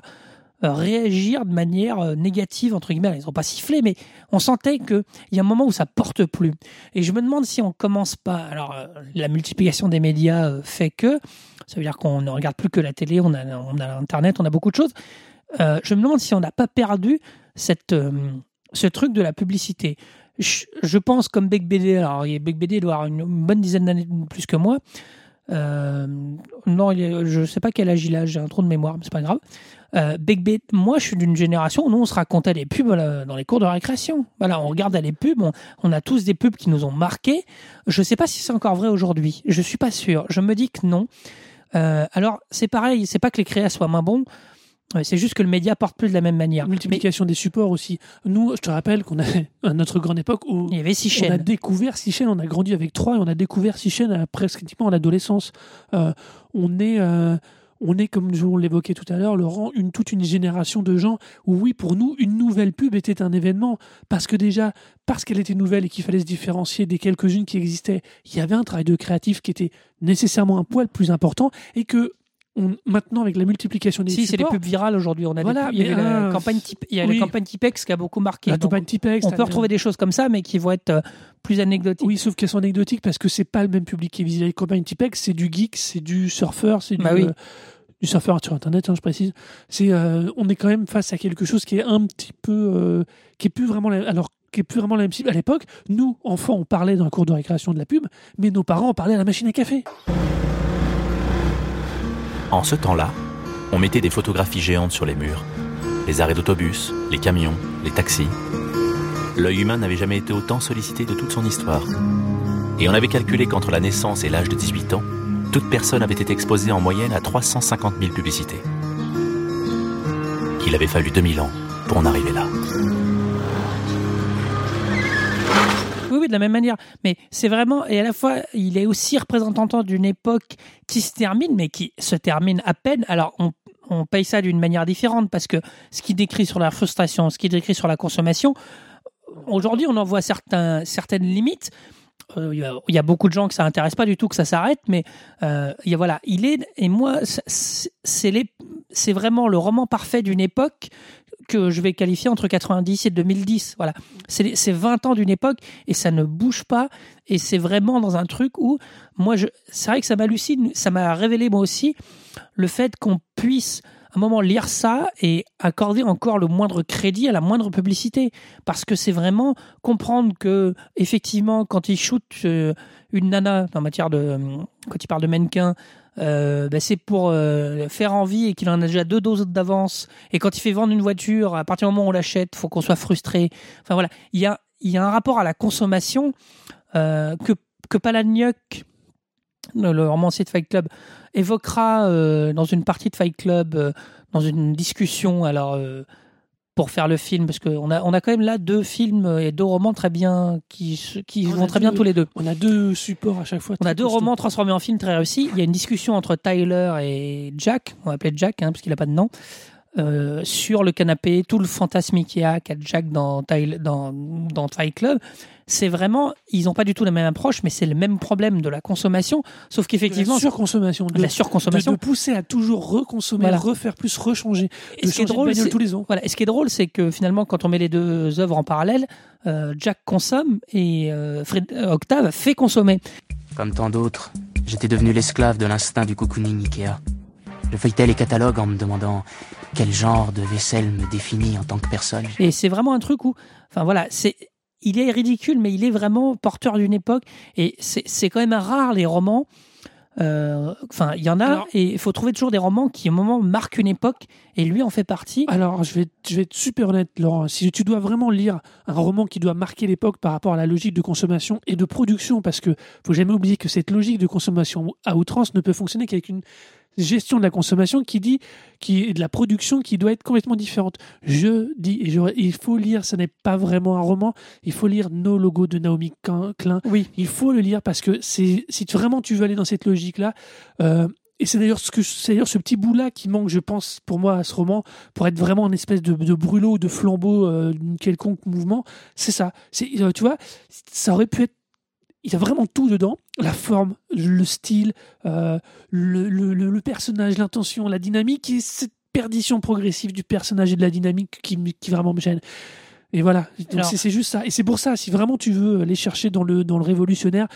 euh, réagir de manière euh, négative entre guillemets. Ils ont pas sifflé, mais on sentait que il y a un moment où ça porte plus. Et je me demande si on commence pas. Alors la multiplication des médias fait que ça veut dire qu'on ne regarde plus que la télé, on a on a internet, on a beaucoup de choses. Je me demande si on n'a pas perdu cette ce truc de la publicité je, pense comme Beck BD, alors Beck BD doit avoir une, bonne dizaine d'années plus que moi. Euh, non, je sais pas quel âge il a, j'ai un trou de mémoire, mais c'est pas grave. Euh, Beck BD, moi je suis d'une génération où nous on se racontait les pubs dans les cours de récréation. Voilà, on regardait les pubs, on, a tous des pubs qui nous ont marqués. Je sais pas si c'est encore vrai aujourd'hui, je suis pas sûr. Je me dis que non. Euh, alors c'est pareil, c'est pas que les créas soient moins bons, euh, c'est juste que le média porte plus de la même manière. Mais Multiplication des supports aussi. Nous, je te rappelle qu'on a à notre grande époque où il y avait six on a chaînes. découvert six chaînes, on a grandi avec trois et on a découvert six chaînes à presque pratiquement à l'adolescence. Euh, on est, euh, on est comme on l'évoquait tout à l'heure, Laurent, une toute une génération de gens où oui, pour nous, une nouvelle pub était un événement parce que déjà, parce qu'elle était nouvelle et qu'il fallait se différencier des quelques-unes qui existaient, il y avait un travail de créatif qui était nécessairement un poil plus important et que on, maintenant avec la multiplication des Si, c'est les pubs virales aujourd'hui. On a des pubs- il y a la euh, campagne type, il y a oui. la campagne Tipex qui a beaucoup marqué. la campagne Tipex, on peut retrouver des choses comme ça, mais qui vont être euh, plus anecdotiques. Oui, sauf qu'elles sont anecdotiques parce que c'est pas le même public qui est visé. Les campagnes Tipex, c'est du geek, c'est du surfeur, c'est du, Bah oui. euh, du surfeur sur Internet, hein, je précise. C'est, euh, on est quand même face à quelque chose qui est un petit peu, euh, qui est plus vraiment, la, alors qui est plus vraiment la même cible. À l'époque, nous, enfants, on parlait d'un cours de récréation de la pub, mais nos parents, on parlait à la machine à café. En ce temps-là, on mettait des photographies géantes sur les murs. Les arrêts d'autobus, les camions, les taxis. L'œil humain n'avait jamais été autant sollicité de toute son histoire. Et on avait calculé qu'entre la naissance et l'âge de 18 ans, toute personne avait été exposée en moyenne à 350 000 publicités. Il avait fallu 2000 ans pour en arriver là. Oui, de la même manière. Mais c'est vraiment, et à la fois, il est aussi représentant d'une époque qui se termine, mais qui se termine à peine. Alors, on, paye ça d'une manière différente parce que ce qui décrit sur la frustration, ce qui décrit sur la consommation, aujourd'hui, on en voit certains, certaines limites. Euh, Il y, a, beaucoup de gens que ça intéresse pas du tout que ça s'arrête, mais euh, y a, voilà, il est et moi, c'est vraiment le roman parfait d'une époque que je vais qualifier entre 90 et 2010. Voilà, c'est c'est 20 ans d'une époque et ça ne bouge pas. Et c'est vraiment dans un truc où moi, c'est vrai que ça m'hallucine, ça m'a révélé moi aussi le fait qu'on puisse un moment lire ça et accorder encore le moindre crédit à la moindre publicité. Parce que c'est vraiment comprendre que effectivement quand il shoot euh, une nana en matière de quand il parle de mannequin euh, ben, c'est pour euh, faire envie et qu'il en a déjà deux doses d'avance. Et quand il fait vendre une voiture à partir du moment où on l'achète faut qu'on soit frustré. Enfin voilà. Il y a y a un rapport à la consommation euh, que que Palahniuk le romancier de Fight Club évoquera euh, dans une partie de Fight Club, euh, dans une discussion, alors euh, pour faire le film, parce qu'on a, on a quand même là deux films et deux romans très bien qui, qui On vont très bien tous les deux. On a deux supports à chaque fois. On a deux romans transformés en film très réussis. Il y a une discussion entre Tyler et Jack, on va appeler Jack hein, parce qu'il n'a pas de nom, euh, sur le canapé, tout le fantasme qu'il y a qu'a Jack dans, dans, dans Fight Club. C'est vraiment, ils n'ont pas du tout la même approche, mais c'est le même problème de la consommation, sauf De qu'effectivement, la surconsommation, de, de la de, surconsommation. de pousser à toujours reconsommer, Voilà. refaire plus, rechanger. Et De ce qui est de drôle, c'est- tous les ans. Voilà. Et ce qui est drôle, c'est que finalement, quand on met les deux œuvres en parallèle, euh, Jack consomme et euh, Fred- euh, Octave fait consommer. Comme tant d'autres, j'étais devenu l'esclave de l'instinct du cocooning Ikea. Je feuilletais les catalogues en me demandant quel genre de vaisselle me définit en tant que personne? Et c'est vraiment un truc où, enfin voilà, c'est, il est ridicule, mais il est vraiment porteur d'une époque. Et c'est, c'est quand même rare les romans. euh, Enfin, il y en a, Alors- et il faut trouver toujours des romans qui, à un moment, marquent une époque. Et lui en fait partie. Alors, je vais, je vais être super honnête, Laurent. Si tu dois vraiment lire un roman qui doit marquer l'époque par rapport à la logique de consommation et de production, parce que faut jamais oublier que cette logique de consommation à outrance ne peut fonctionner qu'avec une gestion de la consommation qui dit qui est de la production qui doit être complètement différente. Je dis, et je- il faut lire, ce n'est pas vraiment un roman, il faut lire Nos logos de Naomi Klein-. Oui. Il faut le lire parce que c'est si tu- vraiment tu veux aller dans cette logique-là, euh, et c'est d'ailleurs ce que c'est d'ailleurs ce petit bout là qui manque, je pense, pour moi à ce roman, pour être vraiment une espèce de, de brûlot, de flambeau euh, d'une quelconque mouvement. C'est ça. C'est euh, tu vois, ça aurait pu être. Il y a vraiment tout dedans. La forme, le style, euh, le, le- le- le personnage, l'intention, la dynamique et cette perdition progressive du personnage et de la dynamique qui, vraiment me gêne. Et voilà, c'est juste ça. Et c'est pour ça, si vraiment tu veux aller chercher dans le, dans le révolutionnaire,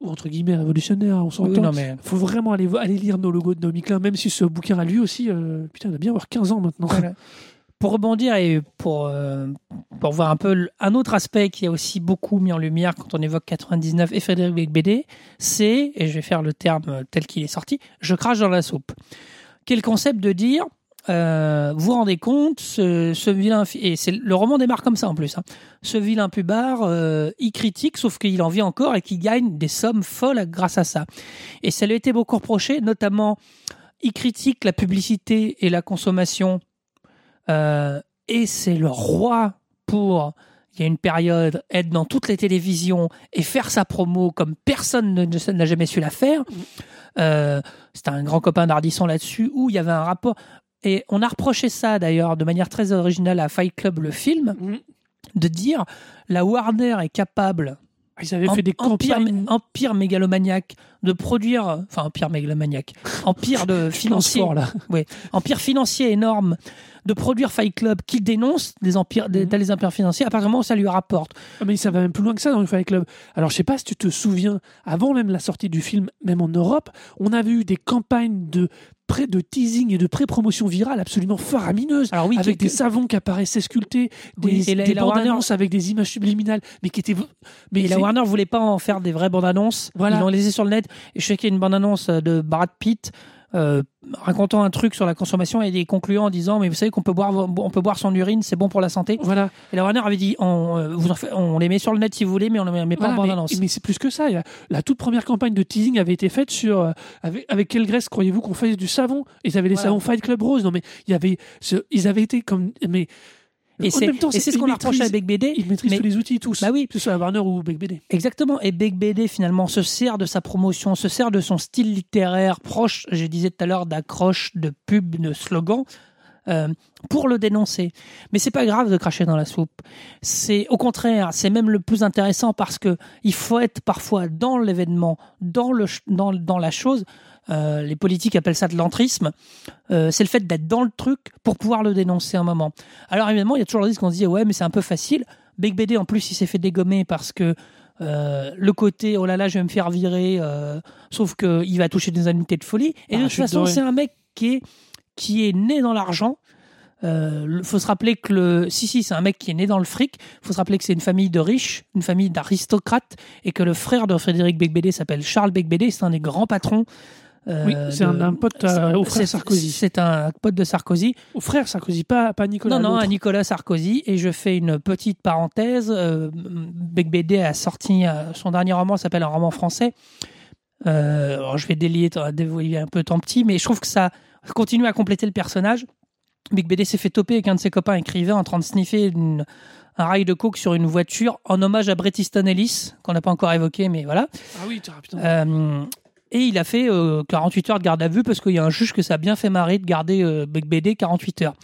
ou entre guillemets révolutionnaire, on Oui, s'entend, mais faut vraiment aller, aller lire nos logos de Naomi Klein, même si ce bouquin a lui aussi, euh, putain, il va bien avoir 15 ans maintenant. Voilà. Pour rebondir et pour, euh, pour voir un peu un autre aspect qui a aussi beaucoup mis en lumière quand on évoque 99 et Frédéric Becbédé, c'est, et je vais faire le terme tel qu'il est sorti, je crache dans la soupe. Quel concept de dire, euh, vous vous rendez compte, ce, ce vilain, et c'est le roman démarre comme ça en plus, hein. ce vilain pubard, euh, il critique, sauf qu'il en vit encore et qu'il gagne des sommes folles grâce à ça. Et ça lui a été beaucoup reproché, notamment, il critique la publicité et la consommation euh, et c'est le roi pour, il y a une période, être dans toutes les télévisions et faire sa promo comme personne ne- ne- n'a jamais su la faire. Euh, C'était un grand copain d'Ardisson là-dessus, où il y avait un rapport. Et on a reproché ça d'ailleurs de manière très originale à Fight Club, le film, Mhm. de dire la Warner est capable Ils avaient en- fait des empire, campagnes. empire mégalomaniaque de produire, enfin empire mégalomaniaque, empire de financier, fort, là. empire financier énorme de produire Fight Club qui dénonce des empires, des, Mhm. tels empires financiers où ça lui rapporte. Ah, mais ça va même plus loin que ça dans le Fight Club. Alors, je sais pas si tu te souviens, avant même la sortie du film, même en Europe, on avait eu des campagnes de pré de teasing et de pré-promotion virale absolument faramineuses. Alors oui, avec des savons qui apparaissaient sculptés, des, Oui, la- des bandes Warner- annonces avec des images subliminales, mais qui étaient. Mais et la Warner voulait pas en faire des vraies bandes annonces. Voilà. Ils l'ont laissé sur le net. Et je sais qu'il y a une bande annonce de Brad Pitt euh, racontant un truc sur la consommation et des concluant en disant mais vous savez qu'on peut boire on peut boire son urine c'est bon pour la santé Voilà. et la Warner avait dit on, euh, vous en fait- on les met sur le net si vous voulez mais on les met pas Voilà, en bande mais, annonce mais c'est plus que ça. La toute première campagne de teasing avait été faite sur euh, avec, avec quelle graisse croyez-vous qu'on faisait du savon? Ils avaient les Voilà. savons Fight Club Rose. Non mais il y avait, ce- ils avaient été comme mais et c'est ce qu'on reproché à Beck BD Ils maîtrisent mais- tous les outils tous. Bah oui. Que ce soit Warner ou Beck BD. Exactement. Et Big BD, finalement, se sert de sa promotion, se sert de son style littéraire proche, je disais tout à l'heure, d'accroche, de pub, de slogan, euh, pour le dénoncer. Mais c'est pas grave de cracher dans la soupe. C'est au contraire, c'est même le plus intéressant parce que il faut être parfois dans l'événement, dans le dans, dans la chose. Euh, les politiques appellent ça de l'entrisme, euh, c'est le fait d'être dans le truc pour pouvoir le dénoncer un moment. Alors évidemment, il y a toujours le risque qu'on se dit ouais mais c'est un peu facile. Big BD en plus il s'est fait dégommer parce que euh, le côté oh là là je vais me faire virer, euh, sauf qu'il va toucher des indemnités de folie. Et Ah, de toute façon c'est un mec qui est qui est né dans l'argent. Il faut se rappeler que le si si c'est un mec qui est né dans le fric. Il faut se rappeler que c'est une famille de riches, une famille d'aristocrates, et que le frère de Frédéric Becbédé s'appelle Charles Becbédé. C'est un des grands patrons. Euh, Oui, c'est un, pote euh, au frère Sarkozy. C'est un pote de Sarkozy. Au frère Sarkozy, pas, pas Nicolas. Non, non, à Nicolas Sarkozy. Et je fais une petite parenthèse. Euh, Becbédé a sorti euh, son dernier roman, s'appelle un roman français. Alors je vais délier, dévoiler un peu tant petit, mais je trouve que ça continue à compléter le personnage. Becbédé s'est fait toper avec un de ses copains écrivains en train de sniffer une- un rail de coke sur une voiture en hommage à Bret Easton Ellis, qu'on n'a pas encore évoqué, mais voilà. Ah oui, tu- putain. Euh, et il a fait euh, 48 heures de garde à vue parce qu'il y a un juge que ça a bien fait marrer de garder euh, Becbédé 48 heures.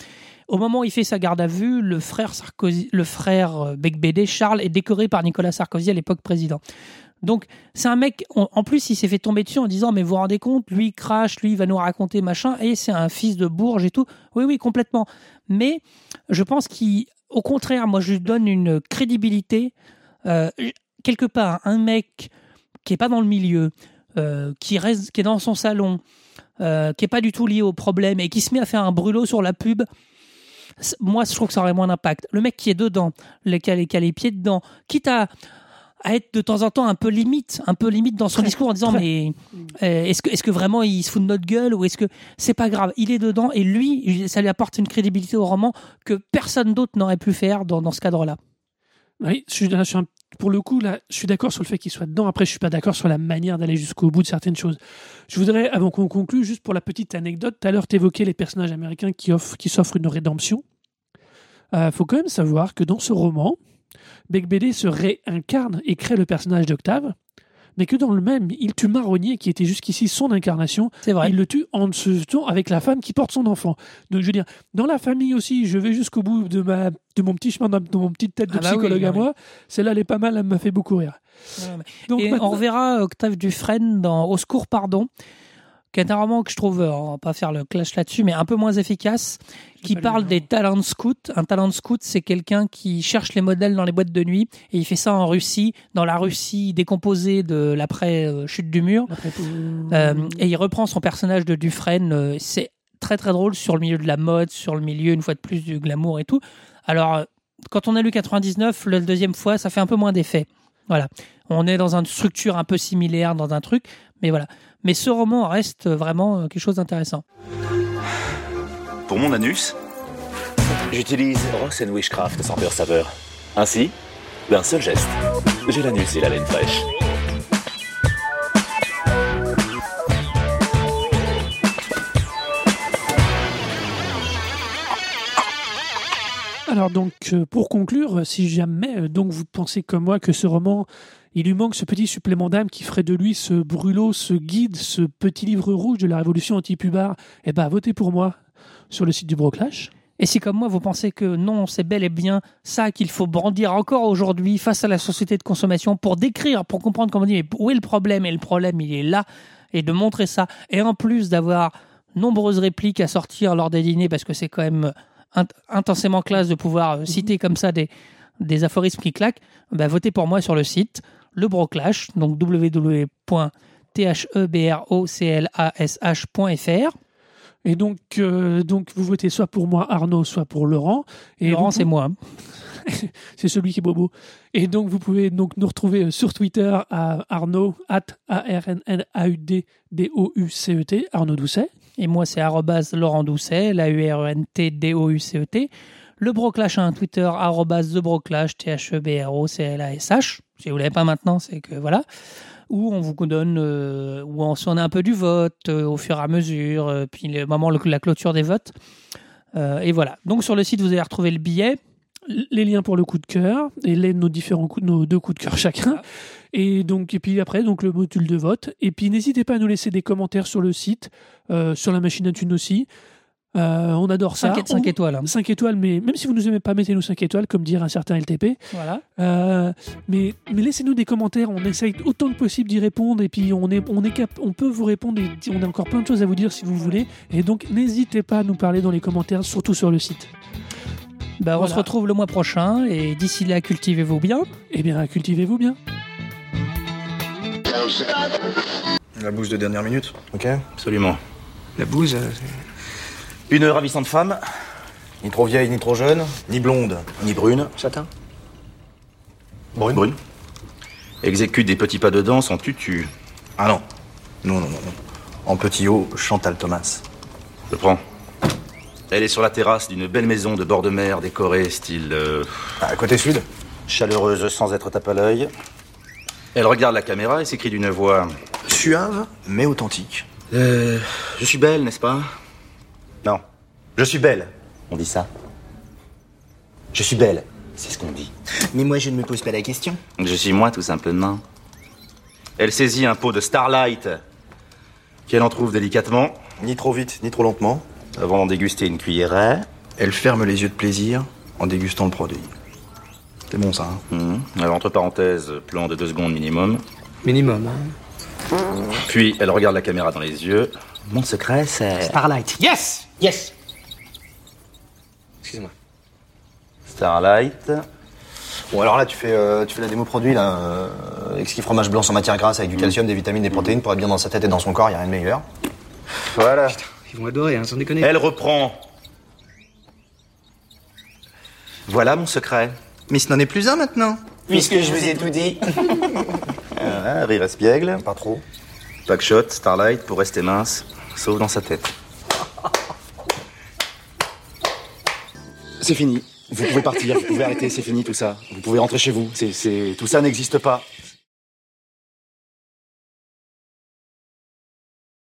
Au moment où il fait sa garde à vue, le frère Sarkozy, le frère euh, Becbédé, Charles, est décoré par Nicolas Sarkozy à l'époque président. Donc c'est un mec. en plus, il s'est fait tomber dessus en disant mais vous vous rendez compte, lui il crache, lui va nous raconter machin, et c'est un fils de Bourges et tout. Oui oui complètement. Mais je pense qu'au contraire, moi je lui donne une crédibilité. Euh, quelque part, un mec qui est pas dans le milieu, euh, qui reste, qui est dans son salon, euh, qui est pas du tout lié au problème et qui se met à faire un brûlot sur la pub. Moi, je trouve que ça aurait moins d'impact. Le mec qui est dedans, le, qui, a les, qui a les pieds dedans, quitte à, à être de temps en temps un peu limite, un peu limite dans son Très, discours en disant très. mais euh, est-ce que, est-ce que vraiment il se fout de notre gueule ou est-ce que c'est pas grave? Il est dedans et lui, ça lui apporte une crédibilité au roman que personne d'autre n'aurait pu faire dans, dans ce cadre-là. Oui, pour le coup, là, je suis d'accord sur le fait qu'il soit dedans. Après, je suis pas d'accord sur la manière d'aller jusqu'au bout de certaines choses. Je voudrais, avant qu'on conclue, juste pour la petite anecdote, tout à l'heure, tu évoquais les personnages américains qui, offrent, qui s'offrent une rédemption. Il faut quand même savoir que dans ce roman, Beck BD se réincarne et crée le personnage d'Octave, mais que dans le même, il tue Marronnier, qui était jusqu'ici son incarnation, C'est vrai. il le tue en se tuant avec la femme qui porte son enfant. Donc je veux dire, dans la famille aussi, je vais jusqu'au bout de ma de mon petit chemin, de mon petite tête de Ah bah psychologue bah à oui. moi. Celle-là, elle est pas mal, elle m'a fait beaucoup rire. Donc et maintenant- on reverra Octave Dufresne dans Au secours, pardon, qui est un roman que je trouve, euh, on va pas faire le clash là-dessus, mais un peu moins efficace, qui parle des talents scouts. Un talent scout, c'est quelqu'un qui cherche les modèles dans les boîtes de nuit, et il fait ça en Russie, dans la Russie décomposée de l'après-chute du mur. Euh, et il reprend son personnage de Dufresne. euh, c'est très très drôle sur le milieu de la mode, sur le milieu une fois de plus du glamour et tout. Alors quand on a lu 99, la deuxième fois, ça fait un peu moins d'effet. Voilà, on est dans une structure un peu similaire, dans un truc, mais voilà. Mais ce roman reste vraiment euh, quelque chose d'intéressant. Pour mon anus, j'utilise Ross Wishcraft sans peur saveur. Ainsi, d'un seul geste, j'ai l'anus et la laine fraîche. Alors donc, euh, pour conclure, si jamais euh, donc vous pensez comme moi que ce roman, il lui manque ce petit supplément d'âme qui ferait de lui ce brûlot, ce guide, ce petit livre rouge de la révolution anti-pubard, eh ben votez pour moi sur le site du Broclash. Et si comme moi vous pensez que non, c'est bel et bien ça qu'il faut brandir encore aujourd'hui face à la société de consommation pour décrire, pour comprendre comment dire mais où est le problème? Et le problème il est là et de montrer ça. Et en plus d'avoir nombreuses répliques à sortir lors des dîners parce que c'est quand même int- intensément classe de pouvoir euh, citer comme ça des, des aphorismes qui claquent, bah, votez pour moi sur le site le Broclash donc www.thebroClash.fr Et donc, euh, donc vous votez soit pour moi Arnaud, soit pour Laurent. Et Laurent c'est moi. c'est celui qui est bobo. Et donc, vous pouvez donc nous retrouver euh, sur Twitter à Arnaud, at A-R-N-N-A-U-D-D-O-U-C-E-T, Arnaud Doucet. Et moi, c'est arrobase Laurent Doucet, L-A-U-R-E-N-T-D-O-U-C-E-T. E Le Broclash a un Twitter, arrobase The Broclash, E T-H-E-B-R-O-C-L-A-S-H. Si vous l'avez pas maintenant, c'est que voilà. Où on vous donne, euh, où on sonne un peu du vote euh, au fur et à mesure, euh, puis le moment, le- la clôture des votes. Et voilà. Donc sur le site, vous allez retrouver le billet. les liens pour le coup de cœur et les nos différents coups, nos deux coups de cœur chacun. Et donc et puis après donc le module de vote. Et puis n'hésitez pas à nous laisser des commentaires sur le site, sur la machine à thunes aussi. Euh, on adore ça. 5, 5 On- étoiles. hein. 5 étoiles, mais même si vous nous aimez pas, mettez-nous 5 étoiles, comme dire un certain LTP. Voilà. Euh, mais mais laissez-nous des commentaires, on essaye autant que possible d'y répondre, et puis on, est, on, est cap- on peut vous répondre, et on a encore plein de choses à vous dire si vous voulez. Et donc n'hésitez pas à nous parler dans les commentaires, surtout sur le site. Bah, on Voilà. se retrouve le mois prochain et d'ici là, cultivez-vous bien. Eh bien, cultivez-vous bien. La bouse de dernière minute, ok Absolument. La bouse, euh, Une ravissante femme, ni trop vieille, ni trop jeune, ni blonde, ni brune, châtain. brune, brune, exécute des petits pas de danse en tutu. Ah non. Non, non, non, non. En petit haut, Chantal Thomas. Je prends. Elle est sur la terrasse d'une belle maison de bord de mer décorée style euh, Ah, côté sud chaleureuse sans être tape à l'œil. Elle regarde la caméra et s'écrie d'une voix Suave, mais authentique. Euh, je suis belle, n'est-ce pas? Non. Je suis belle. On dit ça Je suis belle. C'est ce qu'on dit. Mais moi, je ne me pose pas la question. Je suis moi, tout simplement. Elle saisit un pot de Starlight qu'elle en trouve délicatement Ni trop vite, ni trop lentement. avant d'en déguster une cuillerée. Elle ferme les yeux de plaisir en dégustant le produit. C'est bon ça, hein Mhm. Alors, entre parenthèses, plan de deux secondes minimum. Minimum, hein. Puis, elle regarde la caméra dans les yeux. Mon secret, c'est... Starlight. Yes Yes Excusez-moi. Starlight. Bon, alors là, tu fais, euh, tu fais la démo produit, là, euh, exquis fromage blanc sans matière grasse avec du calcium, des vitamines, des protéines pour être bien dans sa tête et dans son corps, y a rien de meilleur. Voilà. Ils vont adorer, hein, sans déconner. Elle reprend. Voilà mon secret. Mais ce n'en est plus un maintenant. Puisque je vous ai tout dit. Ah, rire espiègle. Pas trop. Packshot, Starlight pour rester mince, sauf dans sa tête. C'est fini. Vous pouvez partir, vous pouvez arrêter, c'est fini tout ça. Vous pouvez rentrer chez vous. C'est. Tout ça n'existe pas.